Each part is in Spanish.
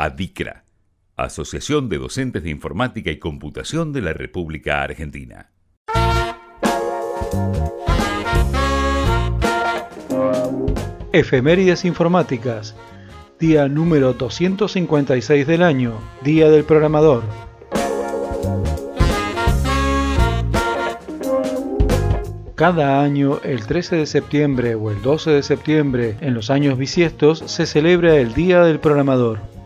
ADICRA, Asociación de Docentes de Informática y Computación de la República Argentina. Efemérides informáticas. Día número 256 del año, Día del Programador. Cada año, el 13 de septiembre o el 12 de septiembre, en los años bisiestos, se celebra el Día del Programador.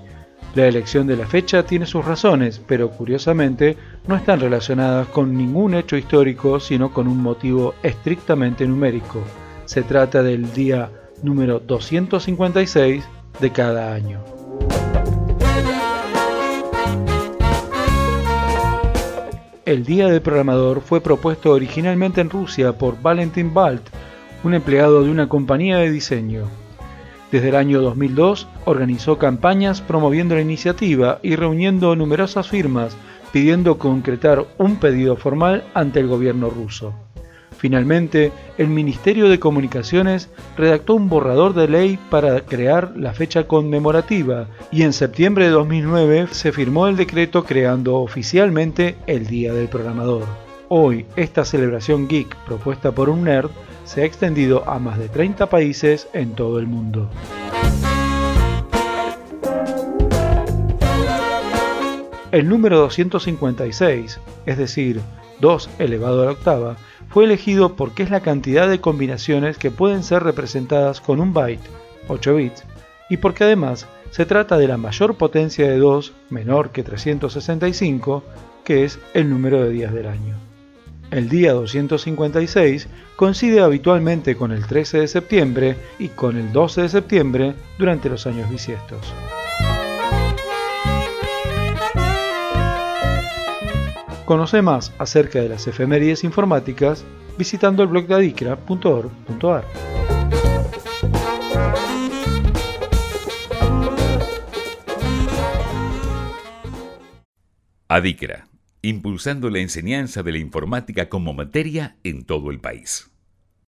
La elección de la fecha tiene sus razones, pero curiosamente no están relacionadas con ningún hecho histórico, sino con un motivo estrictamente numérico. Se trata del día número 256 de cada año. El Día del Programador fue propuesto originalmente en Rusia por Valentin Balt, un empleado de una compañía de diseño. Desde el año 2002 organizó campañas promoviendo la iniciativa y reuniendo numerosas firmas pidiendo concretar un pedido formal ante el gobierno ruso. Finalmente, el Ministerio de Comunicaciones redactó un borrador de ley para crear la fecha conmemorativa y en septiembre de 2009 se firmó el decreto creando oficialmente el Día del Programador. Hoy, esta celebración geek propuesta por un nerd se ha extendido a más de 30 países en todo el mundo. El número 256, es decir, 2 elevado a la octava, fue elegido porque es la cantidad de combinaciones que pueden ser representadas con un byte, 8 bits, y porque además se trata de la mayor potencia de 2 menor que 365, que es el número de días del año. El día 256 coincide habitualmente con el 13 de septiembre y con el 12 de septiembre durante los años bisiestos. Conoce más acerca de las efemérides informáticas visitando el blog de adicra.org.ar. Adicra, impulsando la enseñanza de la informática como materia en todo el país.